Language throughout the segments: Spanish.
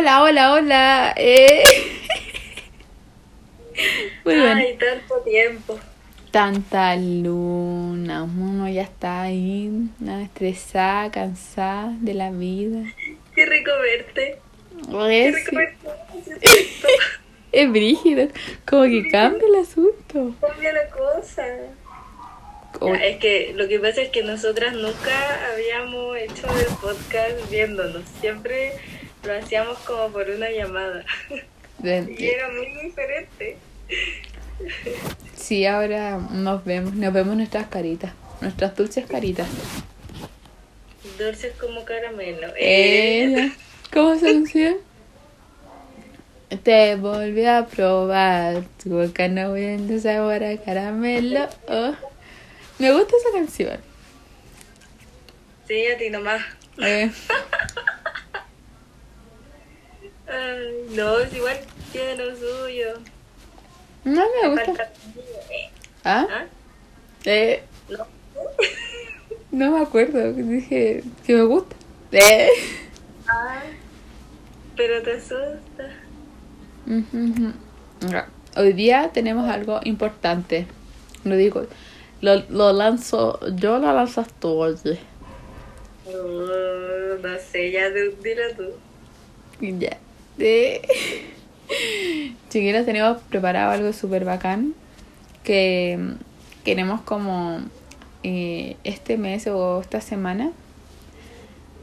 Hola, hola, hola. Eh. Muy. Ay, tanto tiempo. Tanta luna. Uno ya está ahí, nada, estresada, cansada de la vida. Qué rico verte. Qué rico verte. es brígido. Como que cambia el asunto. Cambia la cosa. Como- Ya, es que lo que pasa es que nosotras nunca habíamos hecho el podcast viéndonos. Siempre lo hacíamos como por una llamada. Y de- era muy diferente. Sí, ahora nos vemos, nos vemos nuestras caritas, nuestras dulces caritas. Dulces como caramelo. Eh. ¿Cómo se anuncia? Te volví a probar, tu boca no viendo sabor a caramelo. Oh. Me gusta esa canción. Sí, a ti nomás. Eh, Ay, no, es igual tiene lo suyo. no me gusta. falta- Eh, ¿Ah? ¿Ah? Eh, No. no me acuerdo. Dije que me gusta. Eh. Ah, pero te asusta. Ya. Hoy día tenemos algo importante. Lo digo, lo, lo lanzo, yo lo lanzo tú, oye. Oh, no sé, ya dilo tú. Ya. Chiquillos, tenemos preparado algo súper bacán que queremos como eh, este mes o esta semana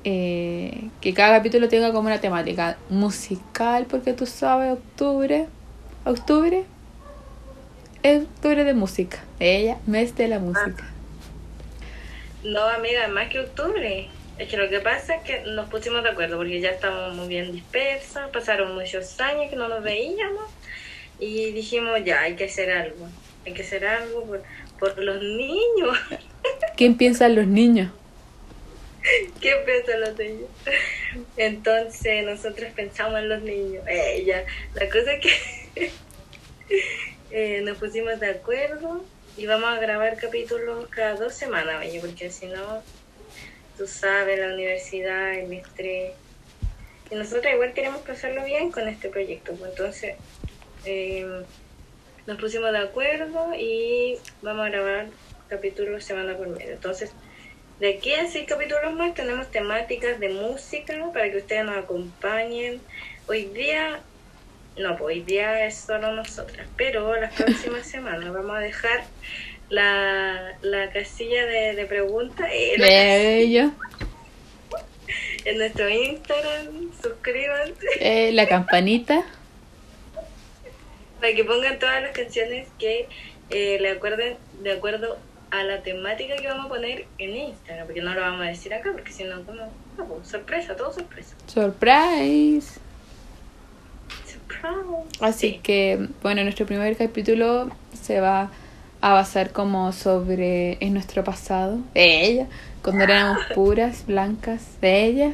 eh, que cada capítulo tenga como una temática musical porque tú sabes octubre octubre octubre de música ella mes de la música No, amiga, más que octubre. Es que lo que pasa es que nos pusimos de acuerdo porque ya estamos muy bien dispersas, pasaron muchos años que no nos veíamos y dijimos ya, hay que hacer algo. Hay que hacer algo por, por los niños. ¿quién piensa en los niños? ¿Qué piensan los niños? Entonces nosotros pensamos en los niños. Eh, ya. La cosa es que eh, nos pusimos de acuerdo y vamos a grabar capítulos cada dos semanas, porque si no, tú sabes, la universidad, el estrés. Y nosotros igual queremos pasarlo bien con este proyecto. pues, Entonces eh, nos pusimos de acuerdo y vamos a grabar capítulos semana por medio. Entonces de aquí a seis capítulos más tenemos temáticas de música para que ustedes nos acompañen. Hoy día, no, pues hoy día es solo nosotras, pero las próximas semanas vamos a dejar la, la casilla de, de preguntas en, Ella, en nuestro Instagram. Suscríbanse eh, la campanita para que pongan todas las canciones que eh, le acuerden de acuerdo a la temática que vamos a poner en Instagram, porque no lo vamos a decir acá, porque si no, como, no, pues, sorpresa, todo sorpresa. surprise Surprise. Así Sí. que, bueno, nuestro primer capítulo se va a basar como sobre en nuestro pasado, de ella, cuando éramos puras, blancas, de ella,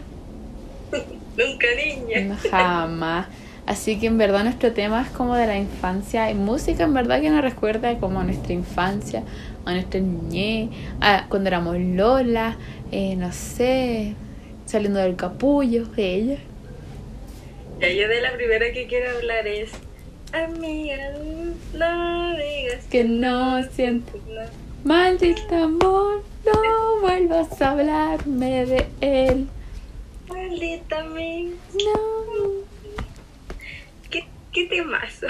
Nunca niña. no, jamás. Así que en verdad nuestro tema es como de la infancia y música en verdad que nos recuerda como a nuestra infancia, a nuestra niñez, a cuando éramos Lola, eh, no sé, saliendo del capullo, de ella. Ya yo de la primera que quiero hablar es Amiga, no digas Que no siento. Maldito amor, no vuelvas a hablarme de él. Maldita amiga. No, ¿Qué, qué temazo?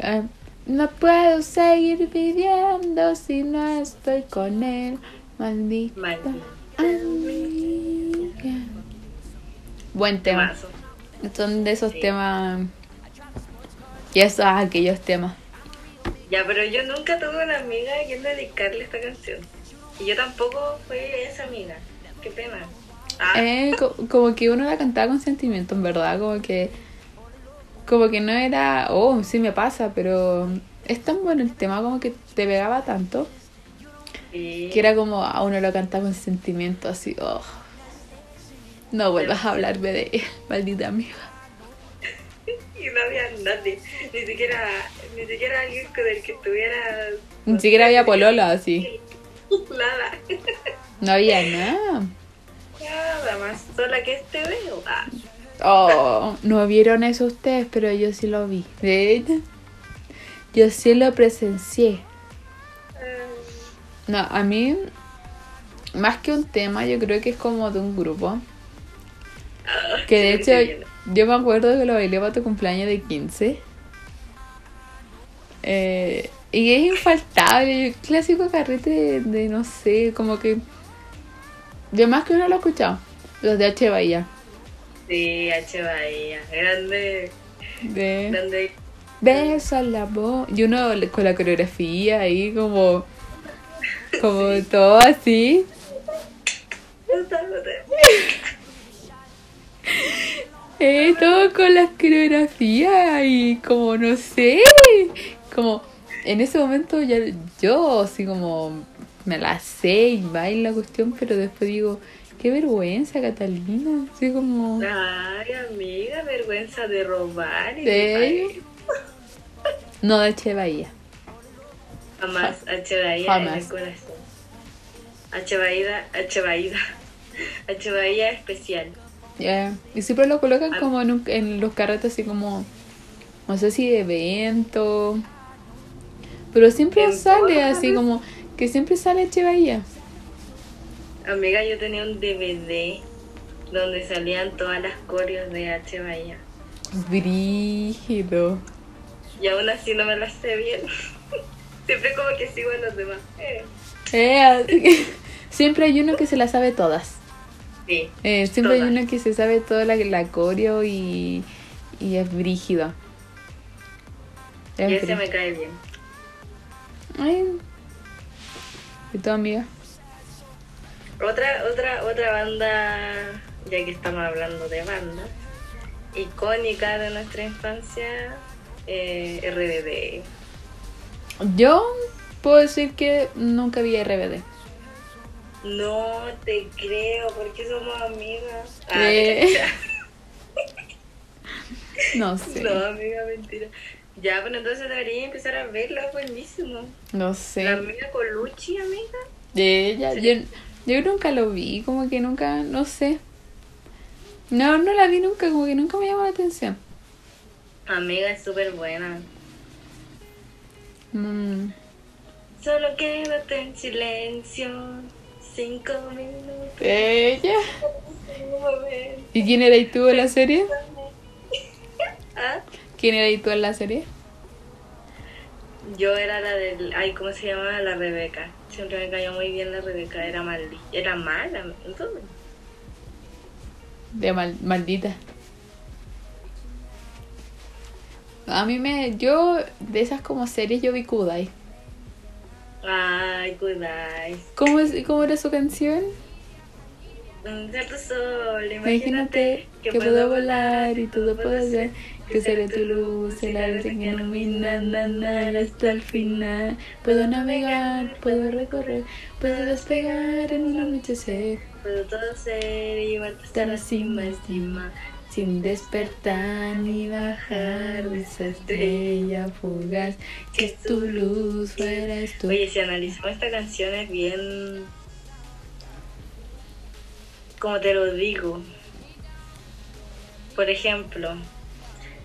Eh, no puedo seguir viviendo si no estoy con él. Maldita Maldita amiga. Buen tema. temazo. Son de esos Sí. temas. Y esos aquellos temas. Ya, pero yo nunca tuve una amiga a quien dedicarle esta canción. Y yo tampoco fui esa amiga. Qué pena. Ah, Eh, co- como que uno la cantaba con sentimiento, en verdad. Como que. Como que no era. Oh, sí me pasa, pero. Es tan bueno el tema, como que te pegaba tanto. sí. Que era como a uno lo cantaba con sentimiento, así. Oh. No vuelvas a hablarme de él, maldita amiga. Y no había nadie. Ni siquiera, ni siquiera alguien con el que estuviera. Ni siquiera había polola, así. Nada. No había nada. Nada más. Sola que este veo. Ah. Oh, no vieron eso ustedes, pero yo sí lo vi. ¿De Yo sí lo presencié. No, a mí, más que un tema, yo creo que es como de un grupo. Que de hecho, yo me acuerdo que lo bailé para tu cumpleaños de 15. Eh, y es infaltable, clásico carrete de, no sé, como que. Yo más que uno lo he escuchado. Los de H. Bahía. Sí, H. Bahía. Grande. De. Grande. Beso a la voz. Y uno con la coreografía ahí como. Como todo así. Eh, todo con las coreografías y como no sé, como en ese momento ya yo así como me la sé y baila la cuestión, pero después digo, qué vergüenza Catalina, así como... Ay amiga, vergüenza de robar y de... No de H. Bahía. Jamás, H. Bahía en el corazón. H. Bahía, H. Bahía, H. Bahía especial. Ya, y siempre lo colocan como en, en los carretes así como, no sé si de evento pero siempre sale así como que siempre sale Che Bahía. Amiga, yo tenía un DVD donde salían todas las coreos de H. Bahía. Brígido. Y aún así no me las sé bien. siempre como que sigo a los demás. Eh. Eh, siempre hay uno que se las sabe todas. Sí. Eh, siempre hay uno que se sabe toda la, la coreo y, y es brígido. y ese me cae bien. Ay. ¿Y tu amiga? Otra, otra, otra banda, ya que estamos hablando de bandas, icónica de nuestra infancia, eh, RBD. Yo puedo decir que nunca vi RBD. No te creo, porque somos amigas. Ah, no sé. No, amiga, mentira. Ya, bueno, entonces debería empezar a verlo, es buenísimo. No sé. La amiga Colucci, amiga. De ella, yo, yo nunca lo vi, como que nunca, no sé. No, no la vi nunca, como que nunca me llamó la atención. Amiga, es súper buena. Mm. Solo quédate en silencio. Cinco minutos. Ella. ¿Y quién era y tú en la serie? ¿Ah? ¿Quién era y tú en la serie? Yo era la del. Ay, ¿cómo se llama? La Rebeca. Siempre me cayó muy bien la Rebeca. Era mal, Era mala. Entonces. De mal, maldita. A mí me. Yo, de esas como series, yo vi Kudai. Ay, Kudai. ¿Cómo, es, ¿Cómo era su canción? Un cierto sol, imagínate, que, puedo volar y todo puedo ser que seré tu luz, el arte que ilumina, andar hasta el final. Puedo navegar, puedo recorrer, puedo despegar en un anochecer. Puedo todo ser y llevarte hasta la cima, estima, sin despertar ni bajar de esa estrella fugaz, que es tu luz, fueras tú. Oye, si analizamos esta canción es bien... Como te lo digo. Por ejemplo,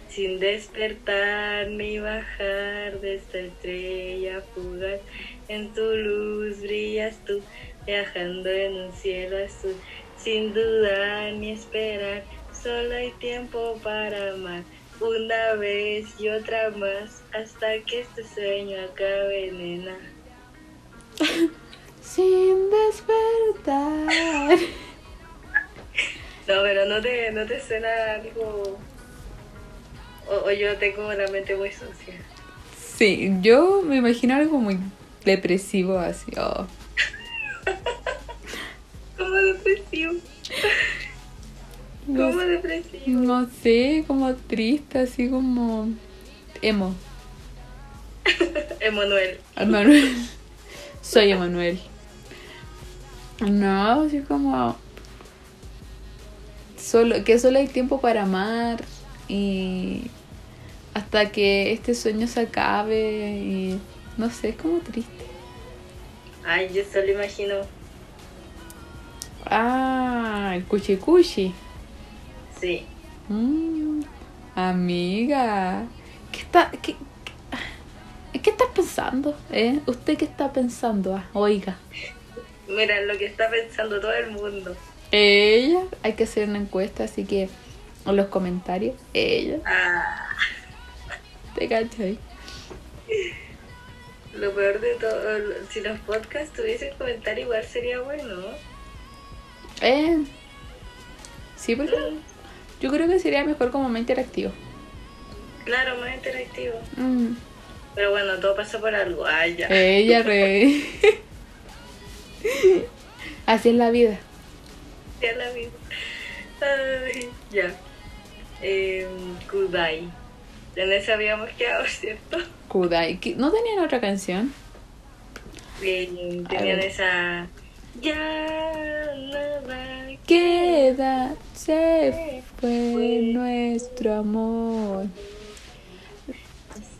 sin despertar ni bajar de esta estrella fugaz. En tu luz brillas tú, viajando en un cielo azul, sin dudar ni esperar, solo hay tiempo para amar. Una vez y otra más, hasta que este sueño acabe, nena. sin despertar. No, pero no te, no te suena algo o, yo tengo la mente muy sucia. Sí, yo me imagino algo muy depresivo así. Oh. ¿Cómo depresivo? ¿Cómo depresivo? No sé, como triste, así como emo. Emanuel. Emanuel. Soy Emanuel. No, así como solo que solo hay tiempo para amar y hasta que este sueño se acabe y no sé, es como triste. Ay, yo solo imagino. Ah, el cuchi cuchi. Sí. Mm, amiga, ¿qué está, qué, qué, qué estás pensando? ¿Eh? ¿Usted qué está pensando? Ah, oiga. Mira, lo que está pensando todo el mundo. Ella, hay que hacer una encuesta, así que en los comentarios, ella, Ah, te cachai. lo peor de todo, si los podcasts tuviesen comentarios igual sería bueno. Eh, sí, porque yo creo que sería mejor como más interactivo. Claro, más interactivo. Mm. Pero bueno, todo pasa por algo. Ay, ya. Ella re. Así es la vida. Ya la vida. Ay, ya. Eh, Kudai. En esa habíamos quedado, ¿cierto? Kudai. ¿Qué- ¿No tenían otra canción? Eh, A tenían esa. Ya nada Queda, se fue nuestro amor.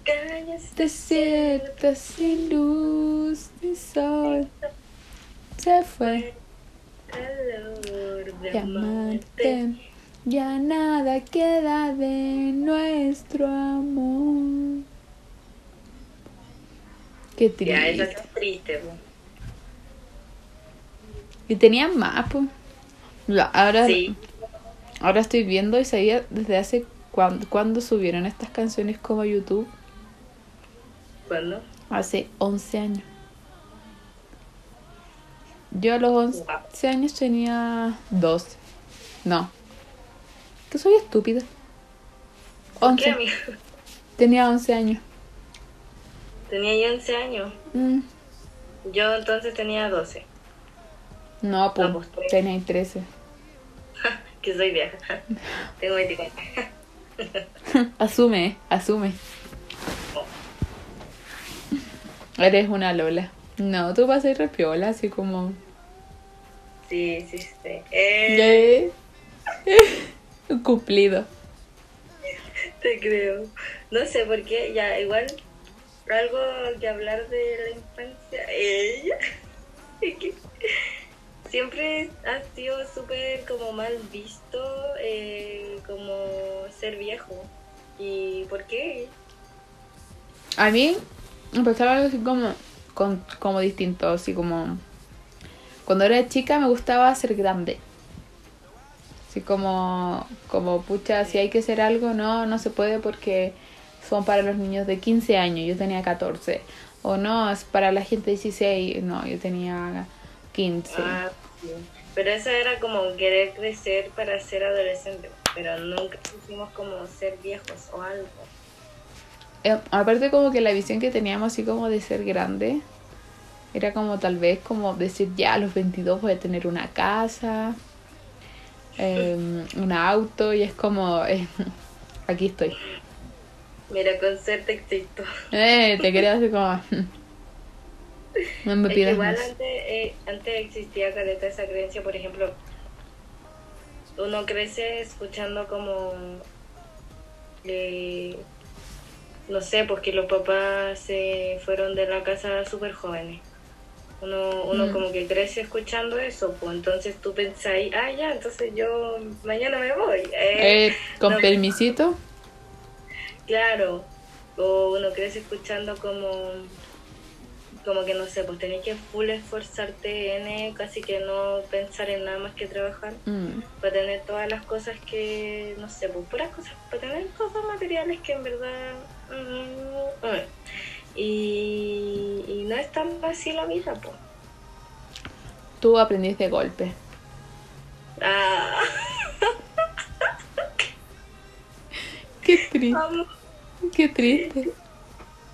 calles Desierta sin luz ni sol. Se fue calor de de amarte. amarte. Ya nada queda de nuestro amor. Qué Ya, esa triste. es triste. Y tenían más, pues. Ahora, Sí. ahora estoy viendo y sabía desde hace cuándo, cuándo subieron estas canciones como a YouTube. ¿Cuándo? Hace 11 años. Yo a los 11 años tenía 12. No. Que soy estúpida. ¿Qué, 11. amigo? Tenía 11 años. Tenía yo 11 años. Mm, Yo entonces tenía 12. No, pues tres. tenía 13. Que soy vieja. Tengo 24. asume, asume. Eres una Lola. No, tú vas a ser repiola, así como. Sí, sí, sí. Eh, Un cumplido. Te creo. No sé por qué, ya, igual, algo que hablar de la infancia. Ella. Siempre ha sido súper como mal visto, eh, como ser viejo. ¿Y por qué? A mí empezaba algo así como, con- como distinto, así como... Cuando era chica me gustaba ser grande. Así como, como pucha, si hay que hacer algo, no, no se puede porque son para los niños de 15 años, yo tenía 14. O no, es para la gente de 16, no, yo tenía 15. Pero eso era como querer crecer para ser adolescente, pero nunca hicimos como ser viejos o algo. Eh, aparte como que la visión que teníamos así como de ser grande era como tal vez como decir ya a los 22 voy a tener una casa, eh, un auto y es como eh, aquí estoy. Mira, con ser te existo. Eh, te quedas así como no me Es que pidas igual más. antes, eh, antes existía caleta esa creencia, por ejemplo, uno crece escuchando como, eh, no sé, pues que los papás se fueron de la casa súper jóvenes. Uno, uno Mm. como que crece escuchando eso, pues entonces tú pensáis, ah, ya, entonces yo mañana me voy. eh, Eh, con no. permisito, Claro, o uno crece escuchando como, como que no sé, pues tenés que full esforzarte en eh, casi que no pensar en nada más que trabajar mm, para tener todas las cosas que, no sé, pues puras cosas, para tener cosas materiales que en verdad... mm, mm. Y, y no es tan así la vida, pues. tú aprendiste de golpe. Ah, Qué triste, vamos. qué triste.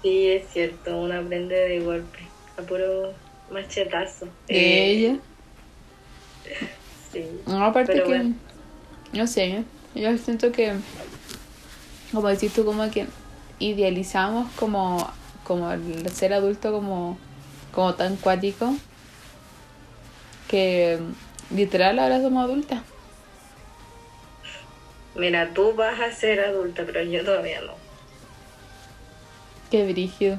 Sí, es cierto, uno aprende de golpe, a puro machetazo. De Eh, ella. Sí. No, aparte que, bueno. no sé, yo siento que, como decís tú, como que idealizamos como, como el ser adulto como, como tan cuático, que literal ahora somos adultas. Mira, tú vas a ser adulta, pero yo todavía no. Qué brígido.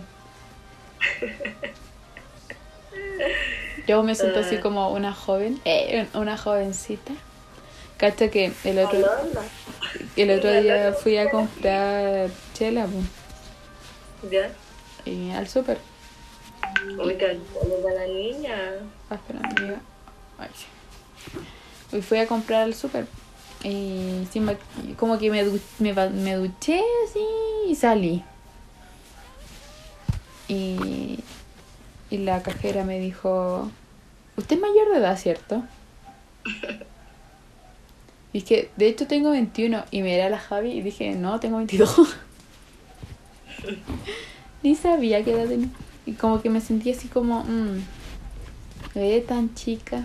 Yo me siento así como una joven, eh, una jovencita. Cacha que el otro. El otro día fui a comprar chela. ¿Ya? Y al súper. Para la niña. Ah, espera, amiga. Ay. Hoy fui a comprar al súper. Y como que me, me, me duché así y salí. Y, y la cajera me dijo, usted es mayor de edad, ¿cierto? Y es que, de hecho tengo 21 y miré a la Javi y dije, no, tengo 22. Ni sabía qué edad tenía. Y como que me sentí así como, mmm, me ve tan chica.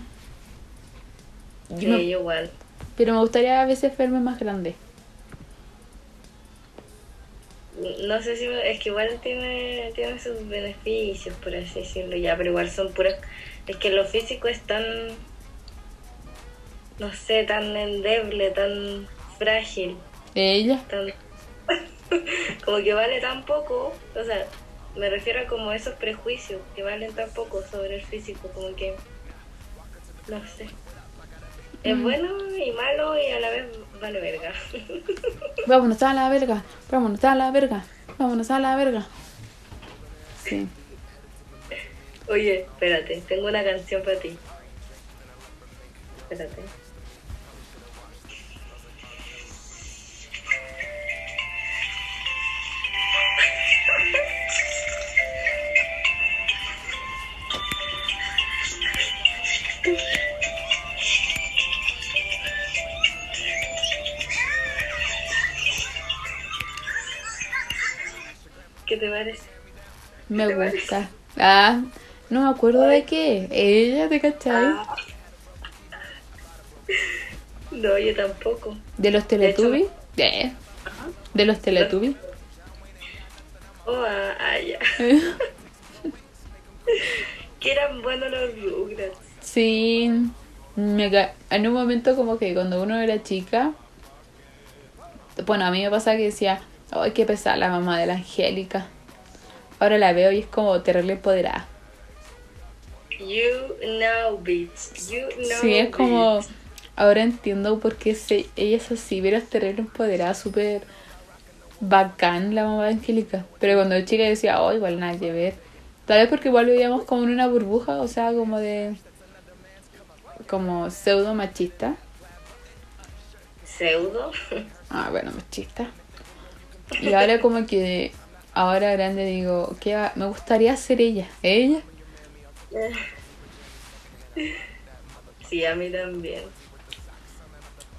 Sí, No. igual. Pero me gustaría a veces verme más grande. No sé si es que igual tiene, tiene sus beneficios, por así decirlo, ya, pero igual son puras. Es que lo físico es tan. No sé, tan endeble, tan frágil, Ella. tan. como que vale tan poco, o sea, me refiero a como esos prejuicios que valen tan poco sobre el físico, como que. No sé. Es Mm. bueno y malo y a la vez vale verga. Vámonos a la verga. Vámonos a la verga. Vámonos a la verga. Sí. Oye, espérate, tengo una canción para ti. Espérate. ¿Qué te parece? Me ¿Te parece? gusta. Ah, no me acuerdo de qué. Ella, ¿te cachai? Ah. No, yo tampoco. De los De hecho- Teletubbies. Eh, De los Teletubbies. Oh, ah, ah, ya. Que eran buenos los Rugrats. Sí. Me ca- en un momento como que cuando uno era chica. Bueno, a mí me pasa que decía, ay, qué pesada la mamá de la Angélica. Ahora la veo y es como terrible empoderada. You know, bitch. You know, Sí, es como. bitch. Ahora entiendo por qué se, ella es así, pero es terrible empoderada, súper bacán la mamá de Angélica. Pero cuando era chica decía, oh, igual nada que ver. Tal vez porque igual vivíamos como en una burbuja, o sea, como de. como pseudo machista. Pseudo. Ah, bueno, machista. Y ahora como que. Ahora grande digo, va- me gustaría ser ella. ¿Ella? Sí, a mí también.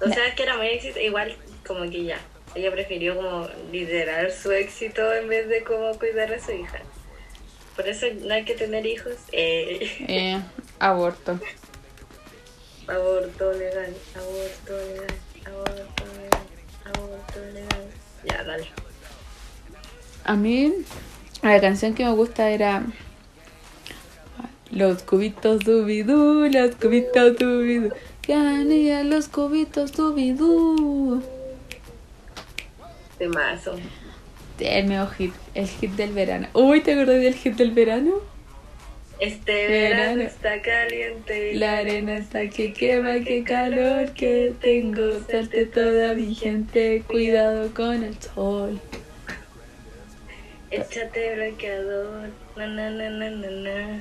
O sea, es que era muy éxito. Igual, como que ya. Ella prefirió como liderar su éxito en vez de como cuidar a su hija. Por eso no hay que tener hijos. Eh, Eh, aborto. aborto legal, aborto legal, aborto legal, aborto legal. Ya, dale. A mí, la canción que me gusta era Los cubitos dubidú, los cubitos dubidú. Canilla, los cubitos dubidú. De mazo. El mejor hit, el hit del verano. Uy, ¿te acordás del hit del verano? Este Verano. está caliente. La arena está que quema, qué calor que tengo. Salte toda mi gente, cuidado con el sol. Échate bloqueador. Na, na, na, na, na.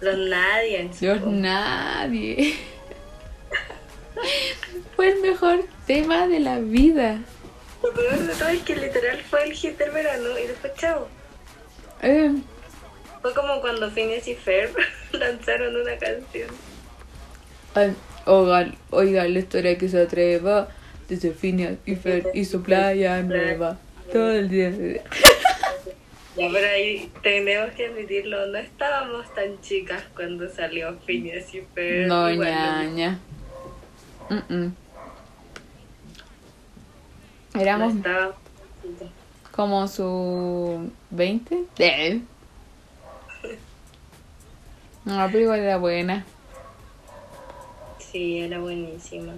Los nadie. Dios, nadie. Fue el mejor tema de la vida. Lo peor de todo es que literal fue el hit del verano y después chao. Eh, Fue como cuando Phineas y Ferb lanzaron una canción. Ay, Oigan, oigan la historia que se atreva desde Phineas y Fer y su playa nueva. Todo el día. Ya, pero ahí tenemos que admitirlo, no estábamos tan chicas cuando salió Phineas y Ferb. No, ñaña. Mm, mm. no Éramos chicas. como su 20. Eh. No, pero igual era buena. Sí, era buenísima.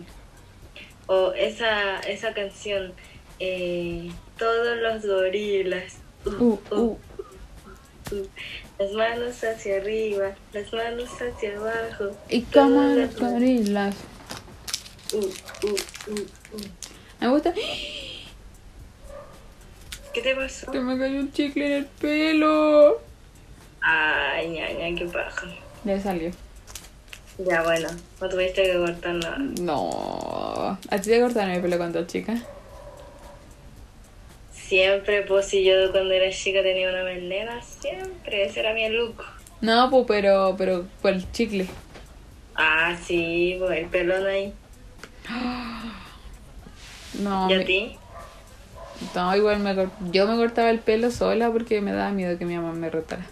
O esa, esa canción, eh, Todos los gorilas. Uh, Uh, uh, uh. uh. Las manos hacia arriba, las manos hacia abajo. Y como los gorilas. Uh, uh, uh, uh. Me gusta. ¿Qué te pasó? Que me cayó un chicle en el pelo. Ay, ñaña, qué paja. Le salió. Ya, bueno, no tuviste que cortar nada. No. ¿A ti te cortaron el pelo cuando chica? Siempre, pues si yo cuando era chica tenía una melena, siempre, ese era mi look. No, pues, pero, pero por el chicle. Ah, sí, pues el pelón ahí. No, ¿Y a ti? No igual me yo me cortaba el pelo sola porque me daba miedo que mi mamá me rotara.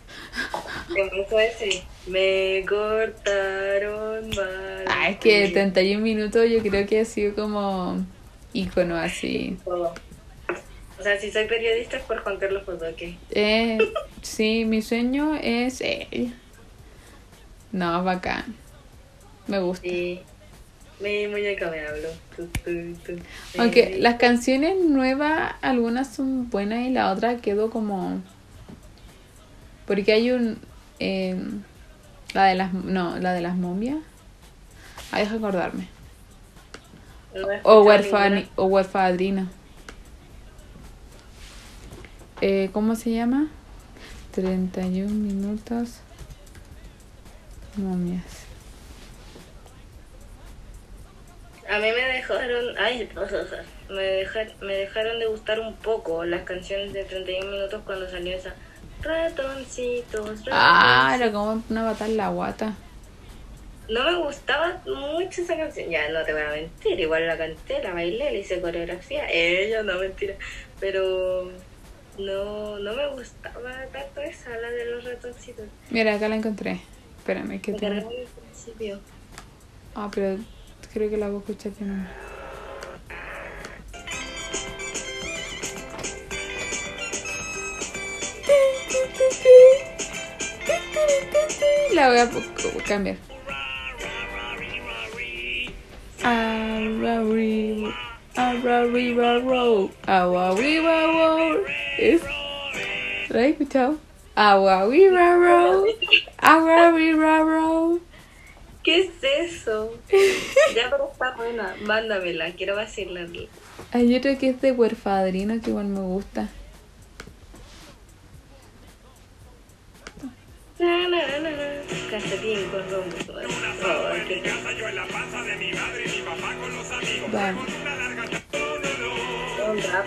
¿Qué pasó ese? Me cortaron mal. Ah, es que 31 minutos yo creo que ha sido como ícono así. O sea, si soy periodista es por Juan Carlos Bodoque. Eh, sí, mi sueño es ella. No, bacán. Me gusta. Sí. Mi muñeca me habló. Aunque Eh, las canciones nuevas, algunas son buenas y la otra quedó como... Porque hay un... eh, la de las... No, la de las momias. Ah, deja acordarme. no O ninguna. o huérfadrina. Eh, ¿Cómo se llama? 31 minutos. Momias. A mí me dejaron, ay, me dejaron, me dejaron de gustar un poco las canciones de 31 minutos cuando salió esa ratoncitos. Ah, era ratoncitos". como una batalla la guata. No me gustaba mucho esa canción, ya no te voy a mentir, igual la canté, la bailé, le hice coreografía, ella no mentira, pero no, no me gustaba tanto esa, la de los ratoncitos. Mira, acá la encontré. Espérame, que Me principio. Ah, pero creo que la voy a escuchar nuevo. La voy a cambiar. Arrari, arrari, raro, awawi, raro. Es- ¿Lo has escuchado? ¿Qué es eso? ya pero está buena, mándamela, quiero vacilarla. Hay otro que es de huerfadrino que igual me gusta. Na, na, na. Calcetín con rombo. Oh, qué un rap.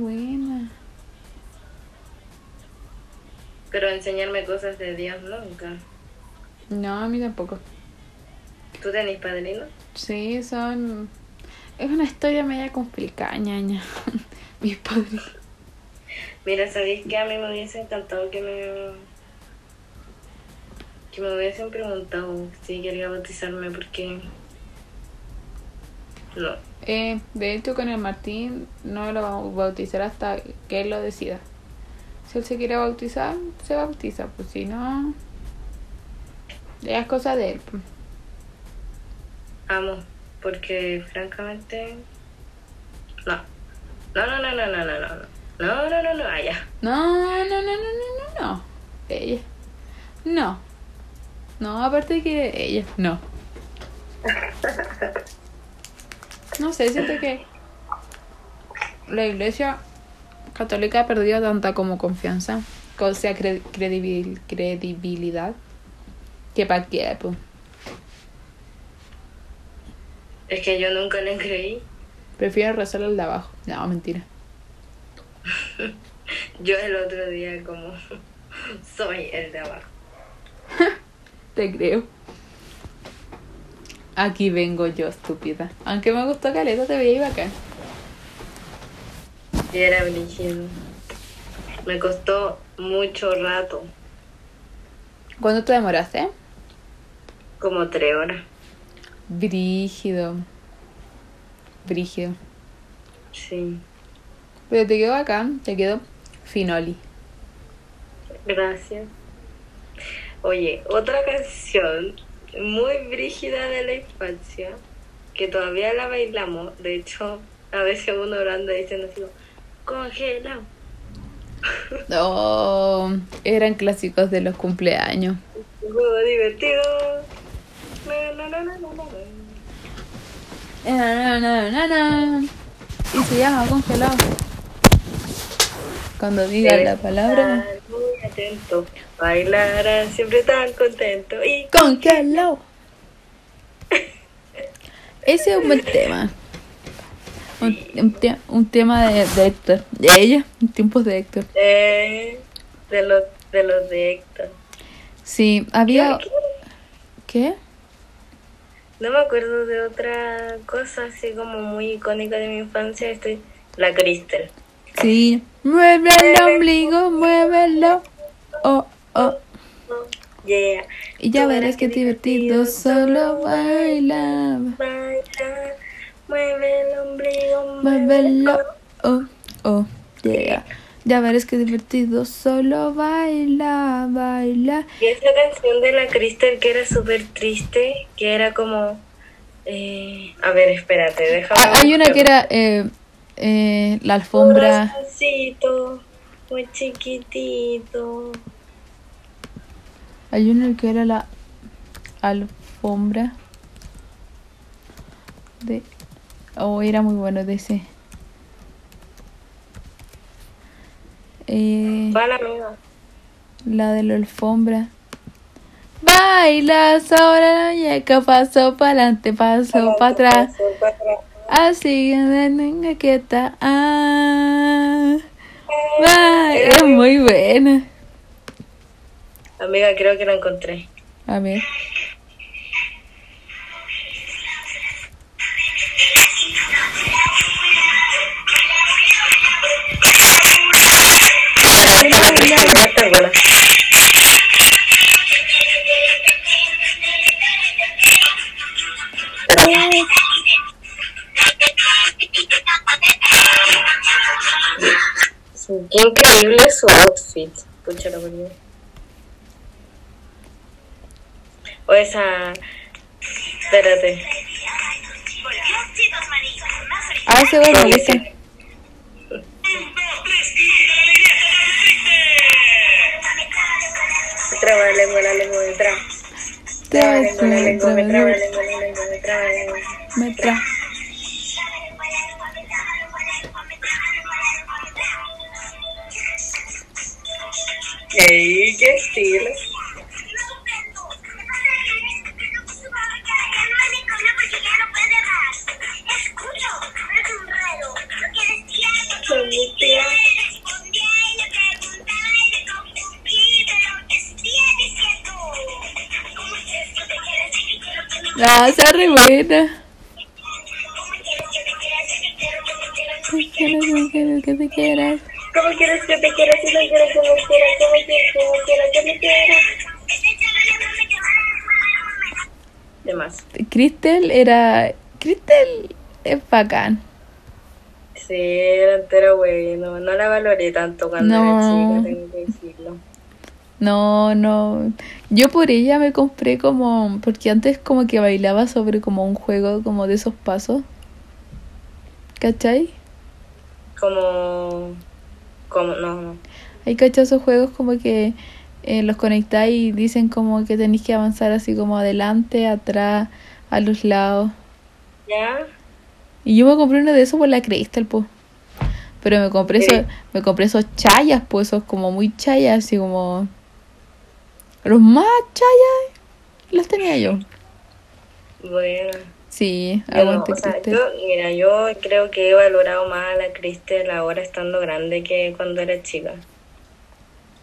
Pero enseñarme cosas de Dios nunca. No, a mí tampoco. ¿Tú tenés padrino? Sí, son. Es una historia media complicada, ñaña. Mis padrinos. Mira, ¿sabéis que a mí me hubiese encantado que me... Que me hubiesen preguntado si quería bautizarme porque... No. Eh, de hecho, con el Martín no lo vamos a bautizar hasta que él lo decida. Si él se quiere bautizar, se bautiza. Pues si no, ya es cosa de él. pues. Amo, porque francamente... No. No, no, no, no, no, no, no. No, no, no, no, ah, ya. No, no, no, no, no, no, no. Ella. No. No, aparte de que ella. No. No sé, siento que la iglesia católica ha perdido tanta como confianza, o sea, cre- credibil- credibilidad, que para qué, pues. Es que yo nunca le creí. Prefiero rezarle al de abajo. No, mentira. Yo el otro día como... Soy el de abajo. Te creo. Aquí vengo yo, estúpida. Aunque me gustó Caleta, te veía bacán. Y era brígido. Me costó mucho rato. ¿Cuándo te demoraste? Como tres horas. Brígido. Brígido. Sí. Pero te quedó acá, te quedó Finoli. Gracias. Oye, otra canción muy brígida de la infancia, que todavía la bailamos, de hecho, a veces uno orando diciendo así, congelado. Oh, eran clásicos de los cumpleaños. Juego divertido. Na, na, na. Y se llama congelado. Cuando diga la palabra Muy atento, bailarán siempre tan contento y congelado. Ese es un buen tema. Un, un te- un tema de, de Héctor. De ella, en tiempos de Héctor. eh, de los de los de Héctor. Sí, había. ¿Qué? ¿Qué? No me acuerdo de otra cosa así como muy icónica de mi infancia. Estoy la Crystal. Sí. Mueve el ombligo, muévelo. Oh, oh. Yeah. Y ya verás que divertido solo baila. Baila, mueve el ombligo, Muévelo. Oh, oh, yeah. Ya verás que divertido solo baila, baila. Y esa canción de la Crystal que era súper triste, que era como... eh, a ver, espérate, déjame... Ah, hay una que era eh, eh, la alfombra. Corazoncito, muy chiquitito. Hay una que era la alfombra. De. Oh, era muy bueno ese. Eh, Va la amiga. la de la alfombra. Bailas ahora, muñeca, paso para adelante, paso para atrás. Para atrás. Así, venga, quieta. Ah, va, Era es muy buena. Amiga, creo que la encontré. A ver. Sí, Qué increíble su outfit. Pucha la verdad. O esa. Espérate. Ah, ese bueno, ese. Lengua, me traba. Lengua, la lengua, me traba la lengua, la lengua, me traba lengua. Me ¡Ey, qué estilo! Ah, esa re buena. ¿Qué quieres, qué quieres, que te quieras? ¿Cómo quieres que te quiera si no quieres que me quiera? ¿Cómo quieres que me quiera que me quiera? De más. Crystal era. Crystal es bacán. Sí, era entero bueno. No la valoré tanto cuando No. era chica, tengo que decirlo. No, no. Yo por ella me compré como. Porque antes como que bailaba sobre como un juego como de esos pasos. ¿Cachai? Como. Como. No, no. Hay cachai esos juegos como que eh, los conectáis y dicen como que tenéis que avanzar así como adelante, atrás, a los lados. ¿Ya? Y yo me compré uno de esos por la Crystal, pues. Pero me compré Sí. esos, me compré esos chayas, pues, esos como muy chayas, así como. Los más chayas los tenía yo. Bueno. Sí, no, o sea, yo, mira, yo creo que he valorado más a la Cristel ahora estando grande que cuando era chica.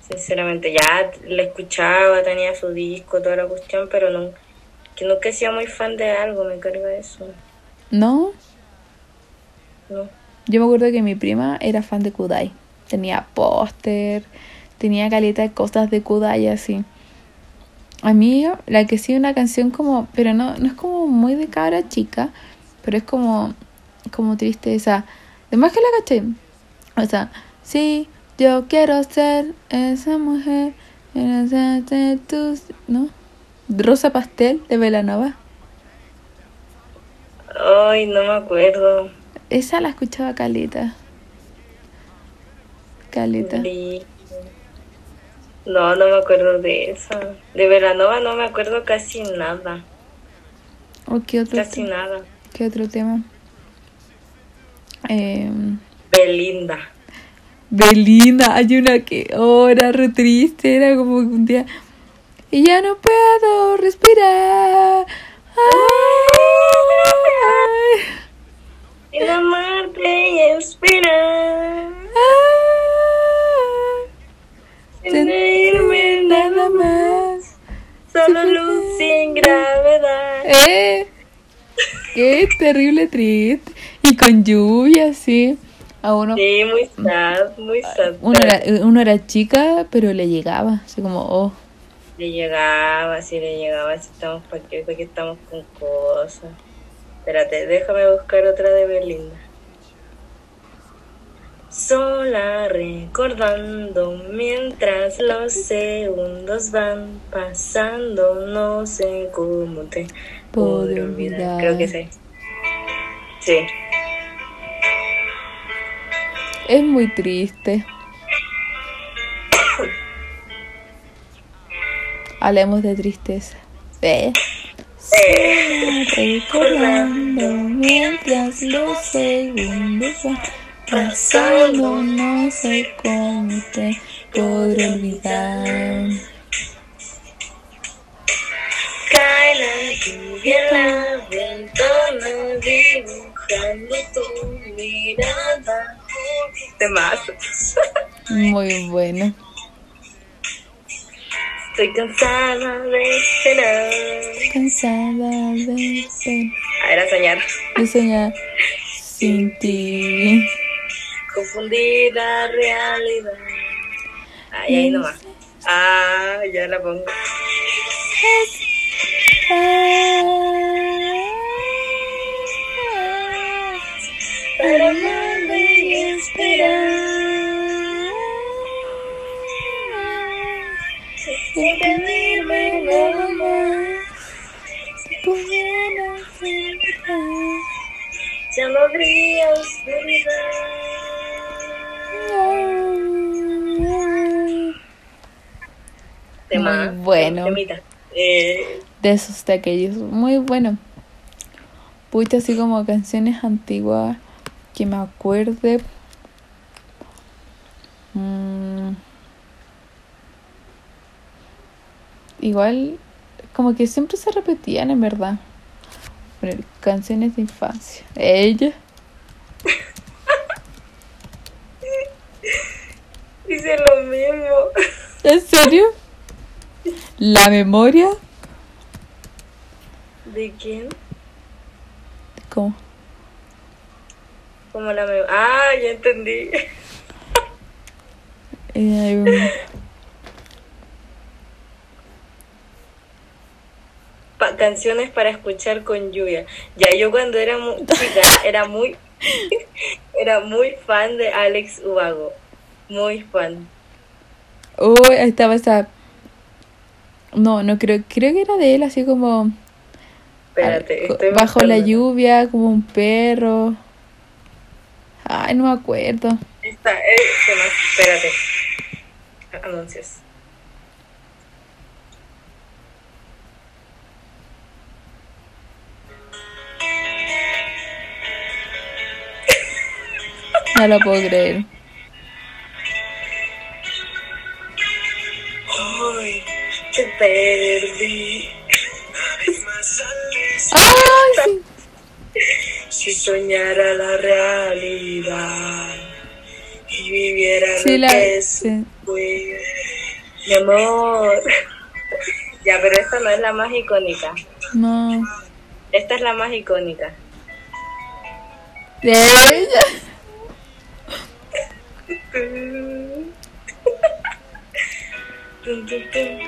Sinceramente, ya la escuchaba, tenía su disco, toda la cuestión, pero no, que nunca he sido muy fan de algo, me carga eso. ¿No? No. Yo me acuerdo que mi prima era fan de Kudai. Tenía póster, tenía caleta de cosas de Kudai así. A mí la que sí una canción como, pero no, no es como muy de cabra chica, pero es como, como triste esa. Además que la caché. O sea, sí, yo quiero ser esa mujer, de tus, ¿no? Rosa Pastel de Velanova. Ay, no me acuerdo. Esa la escuchaba Calita. Calita. Sí. No, no me acuerdo de esa. De Velanova no me acuerdo casi nada. ¿O qué otro, Casi te- nada. qué otro tema? Em, Belinda. Belinda, hay una que oh, era re triste, era como un día y ya no puedo respirar. Ay, En amarte y esperar. ay, Solo luz sin gravedad. eh, qué terrible triste y con lluvia sí. A uno, Sí, muy sad, muy sad. uno era, uno era chica, pero le llegaba, así como oh. Le llegaba, sí le llegaba, si estamos para qué estamos con cosas. Espérate, déjame buscar otra de Belinda. Sola recordando mientras los segundos van pasando, no sé cómo te Podré olvidar. Creo que sí. Sí. Es muy triste. Hablemos de tristeza. ¿Eh? Recordando mientras los segundos van pasando, no sé cómo te podré olvidar. Cae la lluvia en la ventana dibujando tu mirada. Temazo. Muy bueno. Estoy cansada de esperar. Cansada de ser, Ah, era soñar. de soñar sin ti. Confundida realidad. Ay, ahí nomás. Ah, ya la pongo. Para amarte y esperar. Sin pedirme nada más. Ya no habría oscuridad. Tema. Muy bueno. temita. Eh, De esos de aquellos. Muy bueno. Pucha, así como canciones antiguas que me acuerde. Mm. Igual, como que siempre se repetían en verdad. Pero canciones de infancia. Ella. Lo mismo. ¿En serio? La memoria. ¿De quién? ¿Cómo? Como la me... Ah, ya entendí. Eh, Pa- canciones para escuchar con lluvia. Ya yo cuando era muy chica era muy era muy fan de Alex Ubago. Muy fan. Uy, ahí estaba esa. No, no creo, creo que era de él, así como Espérate, estoy bajo la lluvia, como un perro. Ay, no me acuerdo. Esta es ¿qué más? Espérate. Anuncios. No lo puedo creer. Te perdí. Ay, sí. Si soñara la realidad y viviera Sí, lo la. que sí. Mi amor. ya, pero esta no es la más icónica. No. Esta es la más icónica. De ella.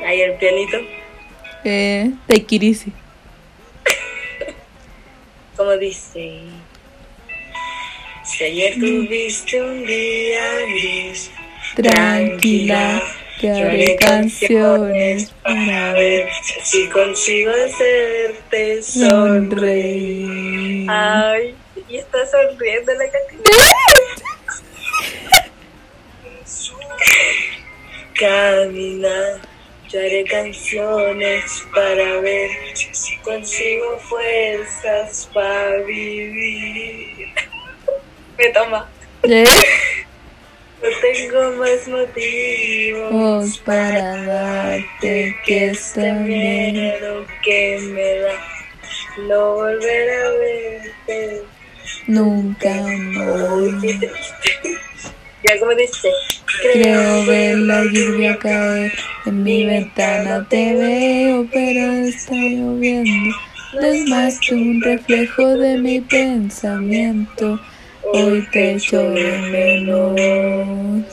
Ahí el pianito. Eh, it easy. Como dice. Si ayer tuviste un día gris, Tranquila, que haré canciones para ver si consigo hacerte sonreír. Ay, y está sonriendo la Catina. Caminar, yo haré canciones para ver si consigo fuerzas para vivir. Me toma. ¿Eh? No tengo más motivos Vos para darte que este miedo que me da no volver a verte. Nunca más. Ya como dice, Creo ver la lluvia caer en mi ventana, te veo, pero está lloviendo. No es más que un reflejo de mi pensamiento. Hoy te echo de menos.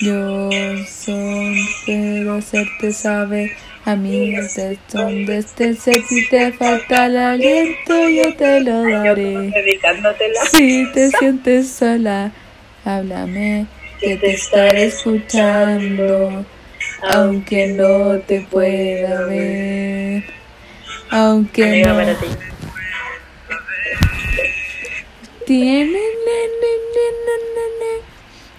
Yo soy, pero hacerte saber, amigas, es donde estés, si te falta el aliento, yo te lo daré. Si te sientes sola, háblame, que te estaré escuchando, aunque no te pueda ver, aunque no tiene ne, ne, ne, ne, ne, ne.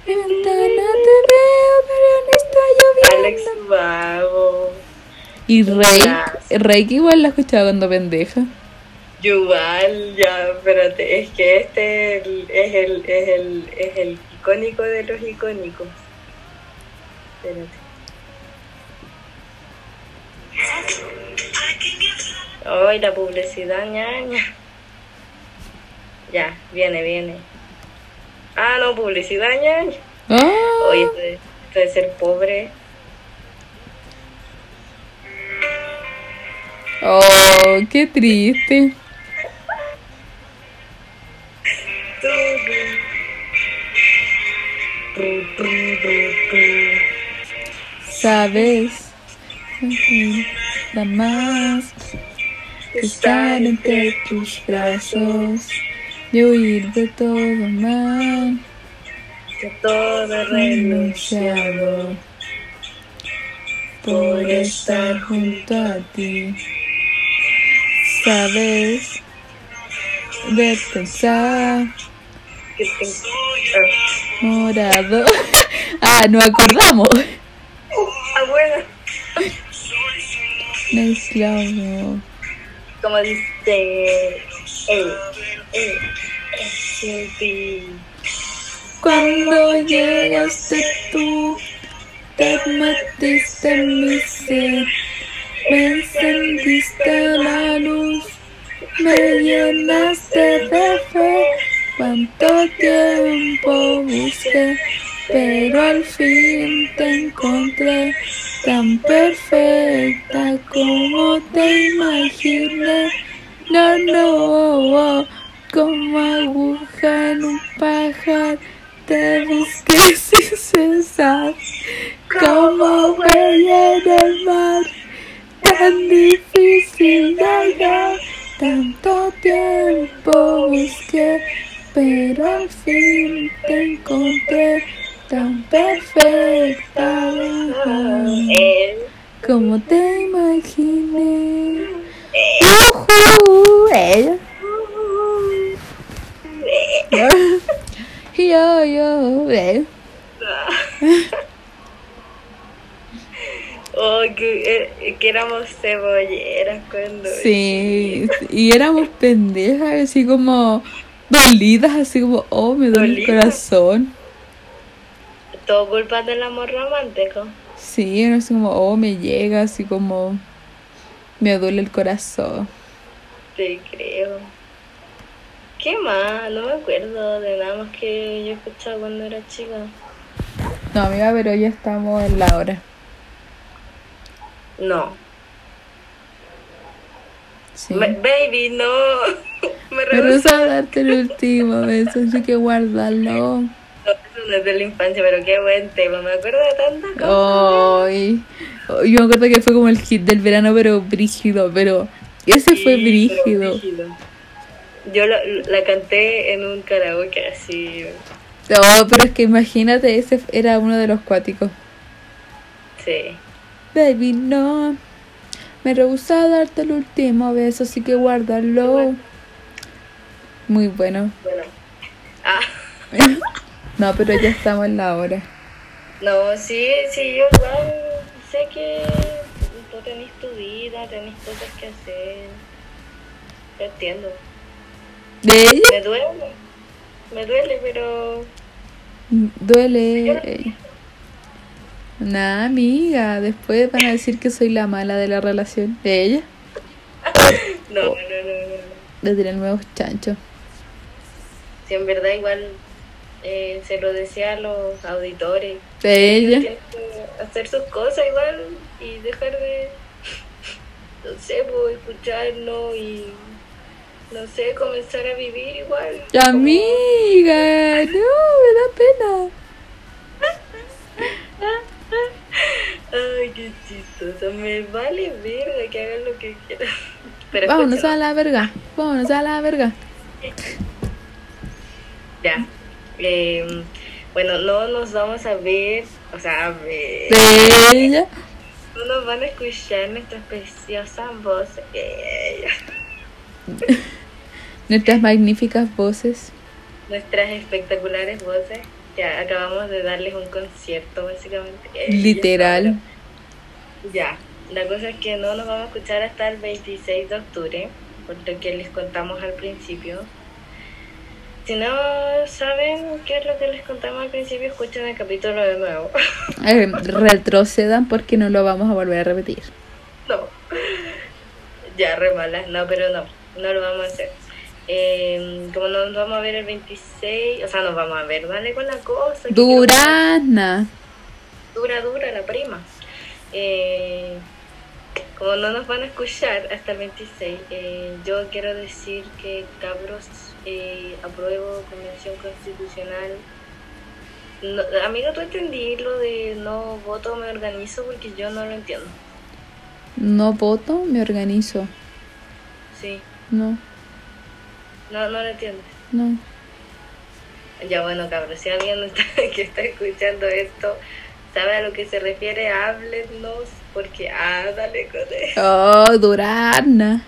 mi ventana te veo, pero no está Alex lloviendo. Vago. Y Rey, Rey que igual la escuchaba cuando pendeja. Yuval, ya, espérate, es que este es el, es el, es el, es el icónico de los icónicos. Espérate. Ay, la publicidad, ñaña. Ya, viene, viene. Ah, no, publicidad, ñaña. Ah, Oye, esto de, de ser pobre. oh, qué triste. Sabes, la más estar entre tus brazos y huir de todo mal Que todo renunciado. por estar junto a ti. Sabes de pensar Que te... ah. morado. ah, nos acordamos. Como dice, sin ti. Cuando llegaste tú, te metiste en mi ser, me encendiste la luz, me llenaste de fe. Cuánto tiempo busqué, pero al fin te encontré tan perfecta como te imaginé. No, no, oh, oh, como aguja en un pajar, te busqué sin cesar, como huella en el mar, tan difícil de hallar, tanto tiempo busqué, pero al fin te encontré tan perfecta como te imaginé. Ujú. Yo, yo. Oh, que, eh, que éramos cebolleras cuando. Sí, y éramos pendejas, así como dolidas, así como, oh, me duele el corazón. Todo culpa del amor romántico. Sí, era así como, oh, me llega, así como, me duele el corazón. Te creo. ¿Qué más? No me acuerdo de nada más que yo escuchaba cuando era chica. No, amiga, pero ya estamos en la hora. No. Sí. Baby, no. me Me rehuso. rehúso a darte el último beso, así que guárdalo. No, eso no es de la infancia, pero qué buen tema. Me acuerdo de tantas cosas. Ay, yo me acuerdo que fue como el hit del verano, pero brígido, pero ese fue brígido. Yo la, la canté en un karaoke así. No, pero es que imagínate, ese era uno de los cuáticos. Sí. Baby, no. Me rehusé a darte el último beso, así que guárdalo. Muy bueno. Bueno. Ah. No, pero ya estamos en la hora. No, sí, sí, yo igual sé que tú tenés tu vida, tenés cosas que hacer. Lo entiendo. ¿De ella? Me duele. Me duele, pero. Duele. Nah, amiga. Después van a decir que soy la mala de la relación. ¿De ella? No, no, no, no. no. De tener nuevos chanchos. Si en verdad igual eh, se lo decía a los auditores. De ella. Tienen que hacer sus cosas igual y dejar de, no sé, pues, escucharnos y, no sé, comenzar a vivir igual. como- Amiga, no, me da pena. Ay, qué chistoso. Me vale verga que hagan lo que quieran. Pero Vámonos escucha, a la verga. Vámonos a la verga. Ya. Eh, bueno, no nos vamos a ver, o sea, a ver. No nos van a escuchar nuestras preciosas voces. Nuestras magníficas voces. nuestras espectaculares voces. Ya acabamos de darles un concierto, básicamente. Eh, Literal. Ya, la cosa es que no nos vamos a escuchar hasta el 26 de octubre, por lo que les contamos al principio. Si no saben qué es lo que les contamos al principio, escuchen el capítulo de nuevo. Eh, retrocedan porque no lo vamos a volver a repetir. no. Ya, re malas. No, pero no, no lo vamos a hacer. Eh, como no nos vamos a ver el 26, o sea, nos vamos a ver, dale con la cosa. Durana. dura, dura la prima. Eh, como no nos van a escuchar hasta el 26, eh, yo quiero decir que cabros, eh, apruebo convención constitucional. No, amiga, ¿tú entendí lo de no voto, me organizo? Porque yo no lo entiendo. No voto, me organizo. Sí, No, no, no lo entiendes. no. Ya bueno, cabros, si alguien está- que está escuchando esto sabe a lo que se refiere, háblenos, porque, ah, dale con eso. Oh, Durana.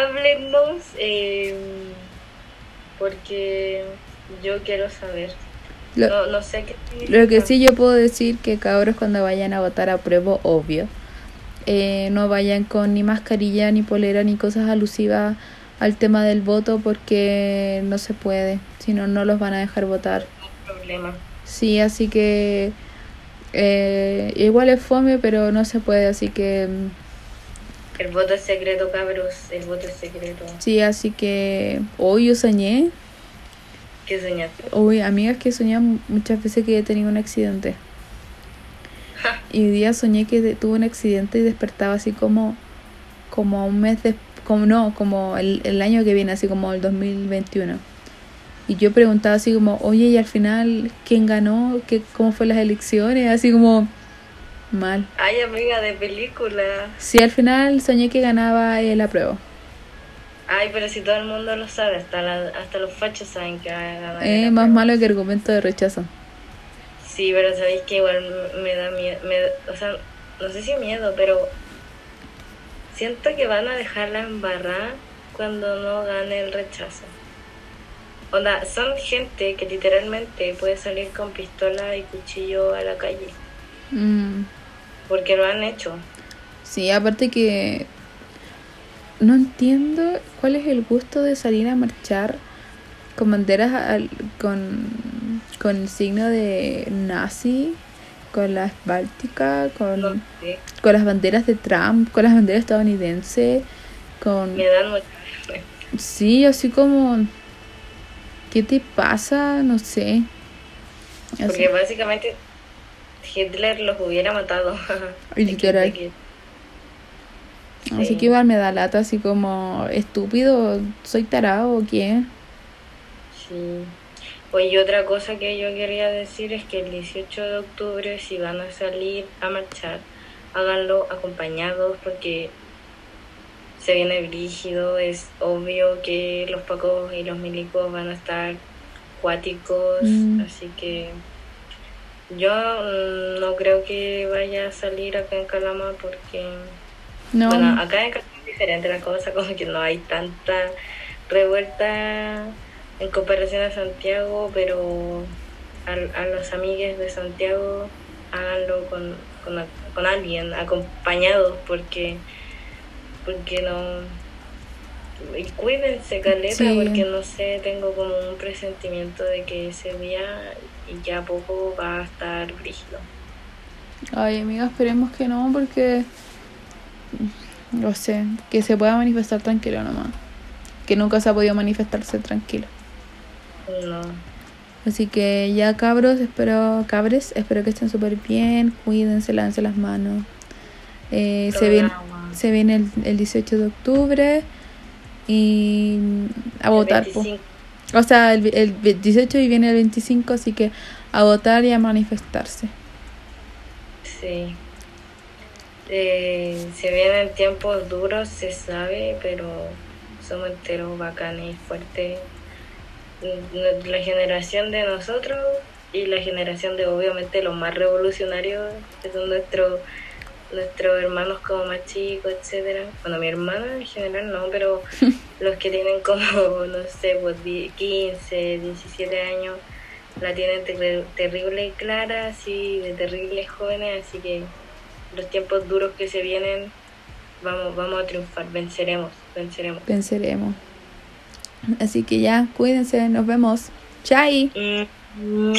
Háblenos, eh, porque yo quiero saber. Lo, No, no sé qué significa. lo que sí yo puedo decir que cabros cuando vayan a votar apruebo, obvio. Eh, no vayan con ni mascarilla, ni polera, ni cosas alusivas al tema del voto porque no se puede. Si no, no los van a dejar votar. problema. Sí, así que eh, igual es fome, pero no se puede, así que mm, El voto es secreto, cabros. El voto es secreto. sí, así que hoy yo soñé, ¿Qué soñaste? hoy amigas que soñé muchas veces que he tenido un accidente. Y hoy día soñé que tuve un accidente y despertaba así como como un mes de, como no, como el, el año que viene, así como el 2021. Y yo preguntaba así como, oye, y al final, ¿quién ganó? ¿Qué, ¿Cómo fue las elecciones? Así como, mal. Ay, amiga de película. Sí, al final soñé que ganaba el apruebo. Ay, pero si todo el mundo lo sabe, hasta, la, hasta los fachos saben que va a ganar. Es la más prueba. malo que argumento de rechazo. Sí, pero sabéis que igual me da miedo. o sea, no sé si miedo, pero siento que van a dejarla embarrada cuando no gane el rechazo. Onda, son gente que literalmente puede salir con pistola y cuchillo a la calle. Mm, Porque lo han hecho. Sí, aparte que no entiendo cuál es el gusto de salir a marchar con banderas al- con, con el signo de nazi, con las bálticas, con, No sé, con las banderas de Trump, con las banderas estadounidenses, con... me dan mucha Sí, así como... ¿Qué te pasa? No sé. Así. Porque básicamente Hitler los hubiera matado. Literal. Así Sí. que igual me da lata, así como estúpido, soy tarado o qué. Sí. Oye, otra cosa que yo quería decir es que el 18 de octubre, si van a salir a marchar, háganlo acompañados porque se viene brígido. Es obvio que los pacos y los milicos van a estar cuáticos, Mm. así que yo mm, no creo que vaya a salir acá en Calama porque, No, bueno, acá en Calama es diferente la cosa, como que no hay tanta revuelta en comparación a Santiago, pero a, a los amigues de Santiago háganlo con, con, con alguien, acompañados, porque, porque no... Y cuídense, caleta, Sí. porque no sé, tengo como un presentimiento de que ese día y ya poco va a estar brígido. ay amiga, esperemos que no, porque no sé, que se pueda manifestar tranquilo nomás. Que nunca se ha podido manifestarse tranquilo. No. Así que ya cabros, espero, cabres, espero que estén súper bien, cuídense, lávense las manos. Eh, se, viene, se viene el, el 18 de octubre y a votar. po. 25. O sea, el, el 18 y viene el 25, así que a votar y a manifestarse. Sí. Eh, se vienen tiempos duros, se sabe, pero somos enteros bacanes y fuertes. La generación de nosotros y la generación de obviamente los más revolucionarios, que son nuestros nuestros hermanos como más chicos, etcétera. Bueno, mi hermana en general no, pero los que tienen como, no sé, pues die- 15, 17 años, la tienen ter- terrible y clara, así, de terribles jóvenes, así que los tiempos duros que se vienen, vamos, vamos a triunfar, venceremos, venceremos. Venceremos. Así que ya, cuídense, nos vemos. Chai. Mm.